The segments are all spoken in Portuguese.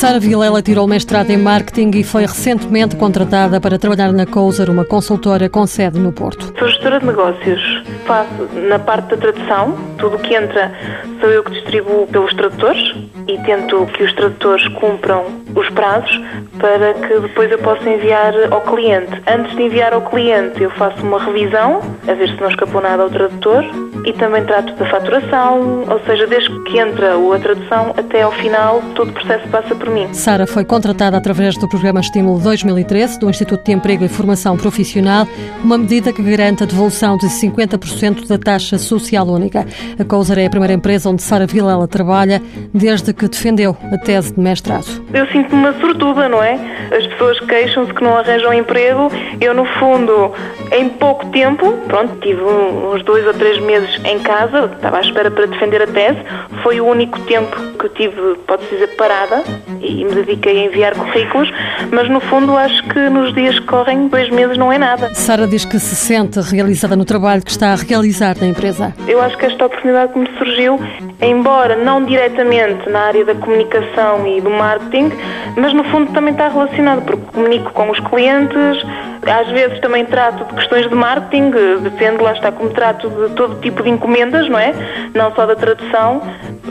Sara Vilela tirou mestrado em marketing e foi recentemente contratada para trabalhar na Couser, uma consultora com sede no Porto. Sou gestora de negócios. Faço na parte da tradução, tudo o que entra sou eu que distribuo pelos tradutores e tento que os tradutores cumpram os prazos para que depois eu possa enviar ao cliente. Antes de enviar ao cliente, eu faço uma revisão, a ver se não escapou nada ao tradutor e também trato da faturação, ou seja, desde que entra a tradução até ao final, todo o processo passa por mim. Sara foi contratada através do programa Estímulo 2013 do Instituto de Emprego e Formação Profissional, uma medida que garante a devolução de 50% da taxa social única. A Couser é a primeira empresa onde Sara Vilela trabalha desde que defendeu a tese de mestrado. Eu sinto-me uma sortuda, não é? As pessoas queixam-se que não arranjam emprego. Eu, no fundo, em pouco tempo, pronto, tive uns dois ou três meses em casa, estava à espera para defender a tese. Foi o único tempo que eu tive, pode-se dizer, parada e me dediquei a enviar currículos, mas no fundo acho que nos dias que correm, dois meses não é nada. Sara diz que se sente realizada no trabalho que está a realizar na empresa. Eu acho que esta oportunidade que me surgiu, embora não diretamente na área da comunicação e do marketing, mas no fundo também está relacionado, porque comunico com os clientes, às vezes também trato de questões de marketing, depende, lá está, como trato de todo tipo de encomendas, não é? Não só da tradução.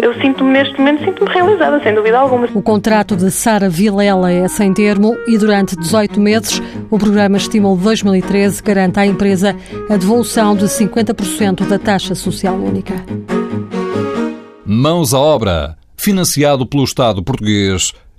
Eu sinto-me neste momento, sinto-me realizada, sem dúvida alguma. O contrato de Sara Vilela é sem termo e durante 18 meses o programa Estímulo 2013 garante à empresa a devolução de 50% da taxa social única. Mãos à obra, financiado pelo Estado português